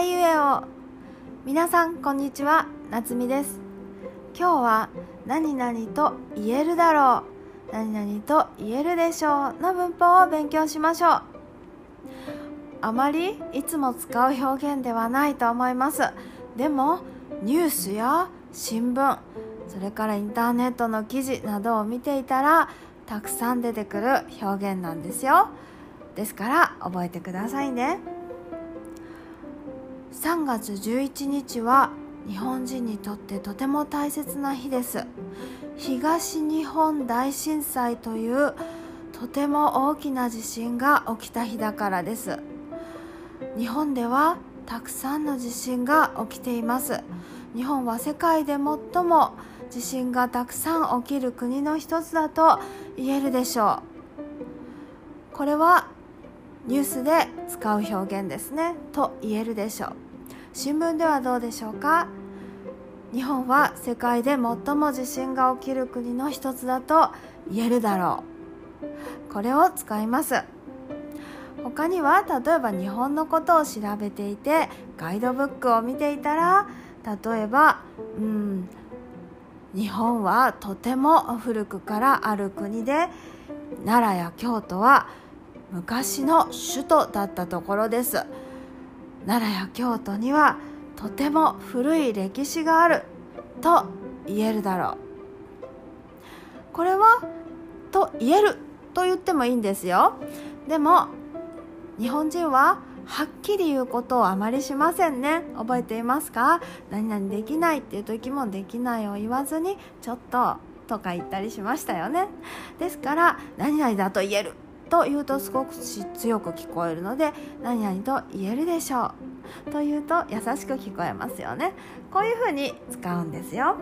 ゆえを皆さんこんにちは。夏美です。今日は何々と言えるだろう。何々と言えるでしょうの文法を勉強しましょう。あまりいつも使う表現ではないと思います。でもニュースや新聞それからインターネットの記事などを見ていたらたくさん出てくる表現なんですよ。ですから覚えてくださいね。3月11日は日本人にとってとても大切な日です。東日本大震災というとても大きな地震が起きた日だからです。日本ではたくさんの地震が起きています。日本は世界で最も地震がたくさん起きる国の一つだと言えるでしょう。これはニュースで使う表現ですね。と言えるでしょう。新聞ではどうでしょうか？日本は世界で最も地震が起きる国の一つだと言えるだろう。これを使います。他には例えば日本のことを調べていてガイドブックを見ていたら例えばうん日本はとても古くからある国で奈良や京都は昔の首都だったところです。奈良や京都にはとても古い歴史があると言えるだろう。これはと言えると言ってもいいんですよ。でも日本人ははっきり言うことをあまりしませんね。覚えていますか？何々できないっていう時もできないを言わずにちょっととか言ったりしましたよね。ですから何々だと言える。と言うとすごく強く聞こえるので何々と言えるでしょう。と言うと優しく聞こえますよね。こういうふうに使うんですよ。